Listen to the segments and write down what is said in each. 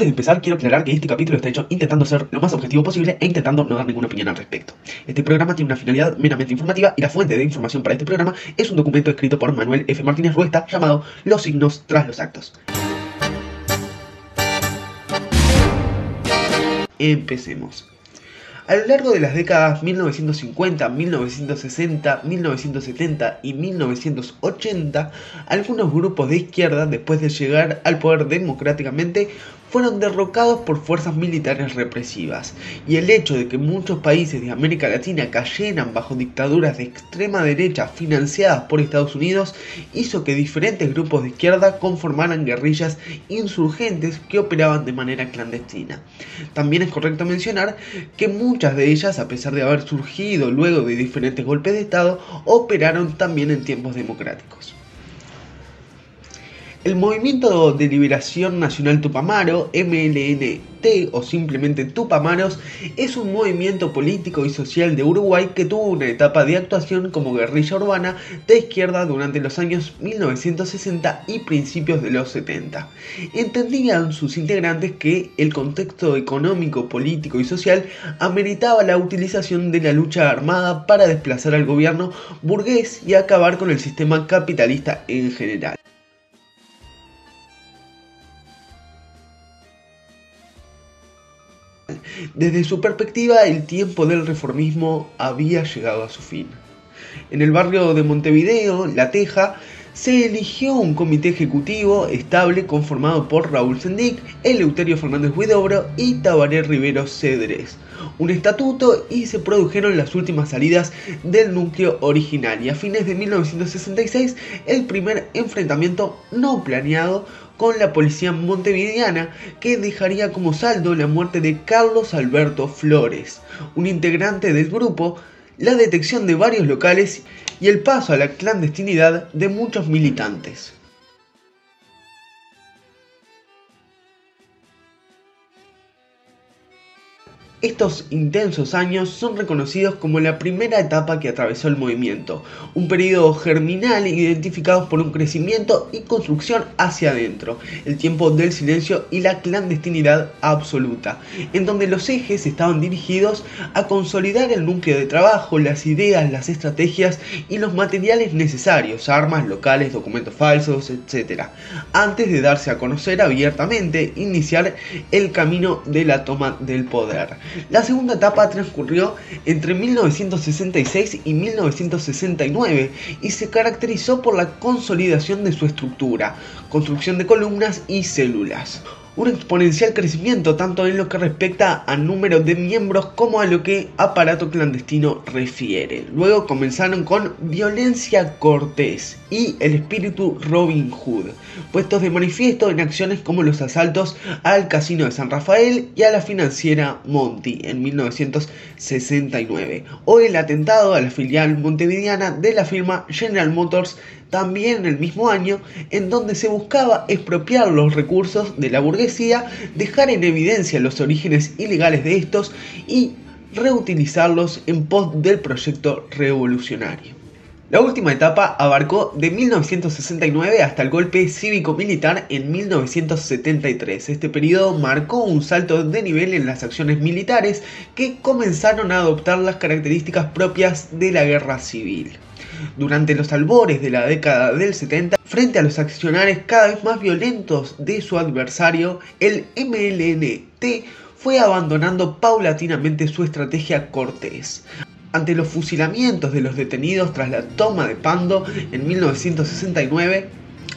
Antes de empezar, quiero aclarar que este capítulo está hecho intentando ser lo más objetivo posible e intentando no dar ninguna opinión al respecto. Este programa tiene una finalidad meramente informativa y la fuente de información para este programa es un documento escrito por Manuel F. Martínez Ruesta llamado Los signos tras los actos. Empecemos. A lo largo de las décadas 1950, 1960, 1970 y 1980, algunos grupos de izquierda, después de llegar al poder democráticamente, fueron derrocados por fuerzas militares represivas, y el hecho de que muchos países de América Latina cayeran bajo dictaduras de extrema derecha financiadas por Estados Unidos hizo que diferentes grupos de izquierda conformaran guerrillas insurgentes que operaban de manera clandestina. También es correcto mencionar que muchas de ellas, a pesar de haber surgido luego de diferentes golpes de Estado, operaron también en tiempos democráticos. El Movimiento de Liberación Nacional Tupamaro, MLNT o simplemente Tupamaros, es un movimiento político y social de Uruguay que tuvo una etapa de actuación como guerrilla urbana de izquierda durante los años 1960 y principios de los 70. Entendían sus integrantes que el contexto económico, político y social ameritaba la utilización de la lucha armada para desplazar al gobierno burgués y acabar con el sistema capitalista en general. Desde su perspectiva, el tiempo del reformismo había llegado a su fin. En el barrio de Montevideo, La Teja, se eligió un comité ejecutivo estable conformado por Raúl Sendic, Eleuterio Fernández Huidobro y Tabaré Rivero Cedres, un estatuto y se produjeron las últimas salidas del núcleo original y a fines de 1966 el primer enfrentamiento no planeado con la policía montevideana que dejaría como saldo la muerte de Carlos Alberto Flores, un integrante del grupo, la detección de varios locales y el paso a la clandestinidad de muchos militantes. Estos intensos años son reconocidos como la primera etapa que atravesó el movimiento, un periodo germinal identificado por un crecimiento y construcción hacia adentro, el tiempo del silencio y la clandestinidad absoluta, en donde los ejes estaban dirigidos a consolidar el núcleo de trabajo, las ideas, las estrategias y los materiales necesarios, armas, locales, documentos falsos, etc., antes de darse a conocer abiertamente, iniciar el camino de la toma del poder. La segunda etapa transcurrió entre 1966 y 1969 y se caracterizó por la consolidación de su estructura, construcción de columnas y células un exponencial crecimiento tanto en lo que respecta a número de miembros como a lo que aparato clandestino refiere. Luego comenzaron con violencia cortés y el espíritu Robin Hood, puestos de manifiesto en acciones como los asaltos al casino de San Rafael y a la financiera Monty en 1969, o el atentado a la filial montevideana de la firma General Motors también en el mismo año, en donde se buscaba expropiar los recursos de la burguesía, dejar en evidencia los orígenes ilegales de estos y reutilizarlos en pos del proyecto revolucionario. La última etapa abarcó de 1969 hasta el golpe cívico-militar en 1973. Este periodo marcó un salto de nivel en las acciones militares que comenzaron a adoptar las características propias de la guerra civil durante los albores de la década del 70, frente a los accionarios cada vez más violentos de su adversario, el MLNT fue abandonando paulatinamente su estrategia cortés. Ante los fusilamientos de los detenidos tras la toma de Pando en 1969,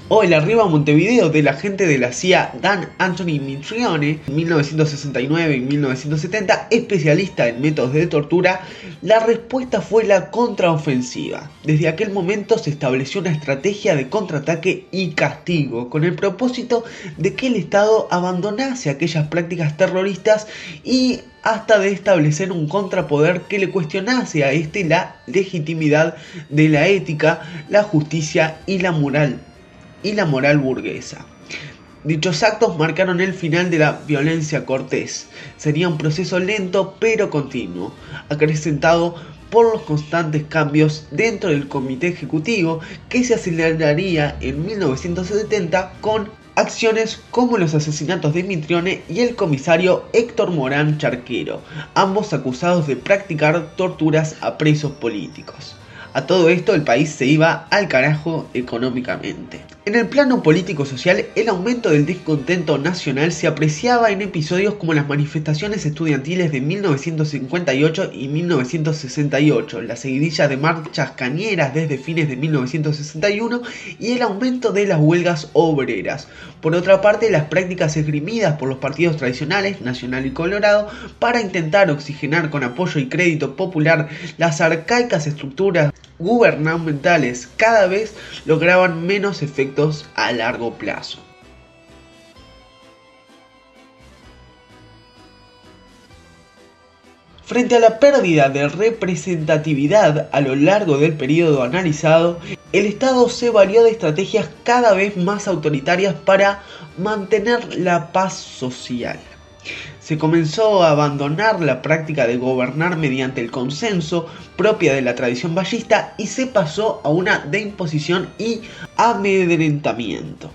o el arriba a Montevideo del agente de la CIA Dan Anthony Mitrione en 1969 y 1970, especialista en métodos de tortura, la respuesta fue la contraofensiva. Desde aquel momento se estableció una estrategia de contraataque y castigo con el propósito de que el Estado abandonase aquellas prácticas terroristas y hasta de establecer un contrapoder que le cuestionase a este la legitimidad de la ética, la justicia y la moral y la moral burguesa. Dichos actos marcaron el final de la violencia cortés. Sería un proceso lento pero continuo, acrecentado por los constantes cambios dentro del comité ejecutivo que se aceleraría en 1970 con acciones como los asesinatos de Mitrione y el comisario Héctor Morán Charquero, ambos acusados de practicar torturas a presos políticos. A todo esto el país se iba al carajo económicamente. En el plano político-social, el aumento del descontento nacional se apreciaba en episodios como las manifestaciones estudiantiles de 1958 y 1968, la seguidilla de marchas cañeras desde fines de 1961 y el aumento de las huelgas obreras. Por otra parte, las prácticas esgrimidas por los partidos tradicionales, Nacional y Colorado, para intentar oxigenar con apoyo y crédito popular las arcaicas estructuras gubernamentales cada vez lograban menos efectos a largo plazo. Frente a la pérdida de representatividad a lo largo del periodo analizado, el Estado se valió de estrategias cada vez más autoritarias para mantener la paz social se comenzó a abandonar la práctica de gobernar mediante el consenso propia de la tradición ballista y se pasó a una de imposición y amedrentamiento.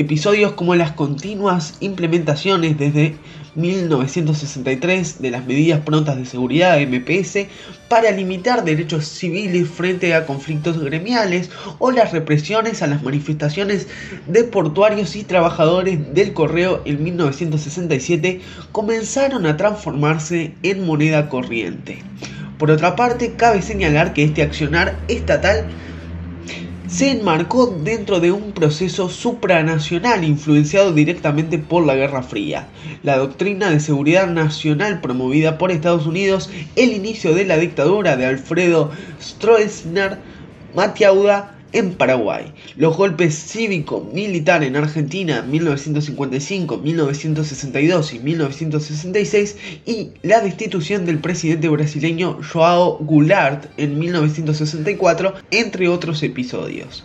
Episodios como las continuas implementaciones desde 1963 de las medidas prontas de seguridad MPS para limitar derechos civiles frente a conflictos gremiales o las represiones a las manifestaciones de portuarios y trabajadores del correo en 1967 comenzaron a transformarse en moneda corriente. Por otra parte, cabe señalar que este accionar estatal se enmarcó dentro de un proceso supranacional influenciado directamente por la Guerra Fría, la doctrina de seguridad nacional promovida por Estados Unidos, el inicio de la dictadura de Alfredo Stroessner, Matiauda en Paraguay, los golpes cívico-militar en Argentina 1955, 1962 y 1966 y la destitución del presidente brasileño Joao Goulart en 1964, entre otros episodios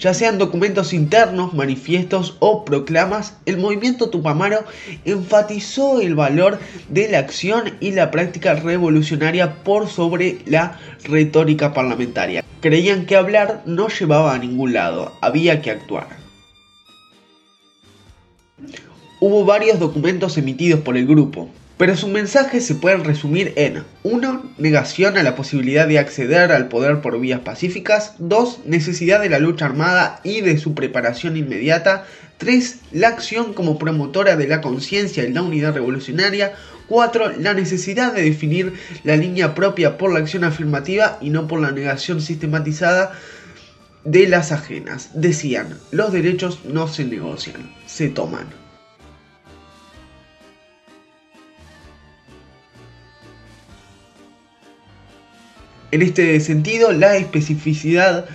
ya sean documentos internos, manifiestos o proclamas, el movimiento Tupamaro enfatizó el valor de la acción y la práctica revolucionaria por sobre la retórica parlamentaria. Creían que hablar no llevaba a ningún lado, había que actuar. Hubo varios documentos emitidos por el grupo, pero su mensaje se puede resumir en 1. Negación a la posibilidad de acceder al poder por vías pacíficas. 2. Necesidad de la lucha armada y de su preparación inmediata. 3. La acción como promotora de la conciencia y la unidad revolucionaria. 4. La necesidad de definir la línea propia por la acción afirmativa y no por la negación sistematizada de las ajenas. Decían, los derechos no se negocian, se toman. En este sentido, la especificidad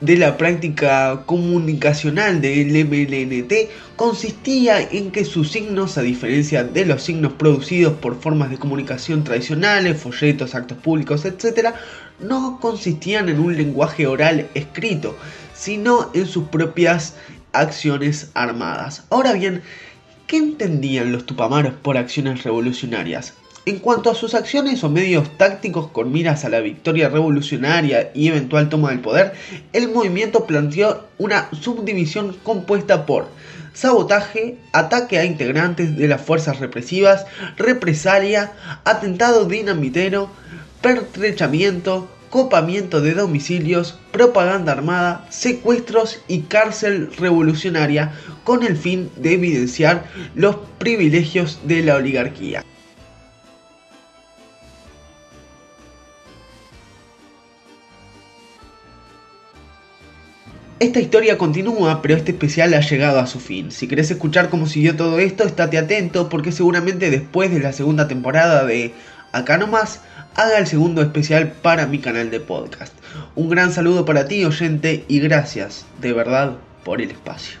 de la práctica comunicacional del MLNT consistía en que sus signos, a diferencia de los signos producidos por formas de comunicación tradicionales, folletos, actos públicos, etc., no consistían en un lenguaje oral escrito, sino en sus propias acciones armadas. Ahora bien, ¿qué entendían los tupamaros por acciones revolucionarias? En cuanto a sus acciones o medios tácticos con miras a la victoria revolucionaria y eventual toma del poder, el movimiento planteó una subdivisión compuesta por sabotaje, ataque a integrantes de las fuerzas represivas, represalia, atentado dinamitero, pertrechamiento, copamiento de domicilios, propaganda armada, secuestros y cárcel revolucionaria con el fin de evidenciar los privilegios de la oligarquía. Esta historia continúa, pero este especial ha llegado a su fin. Si querés escuchar cómo siguió todo esto, estate atento porque seguramente después de la segunda temporada de Acá nomás, haga el segundo especial para mi canal de podcast. Un gran saludo para ti oyente y gracias de verdad por el espacio.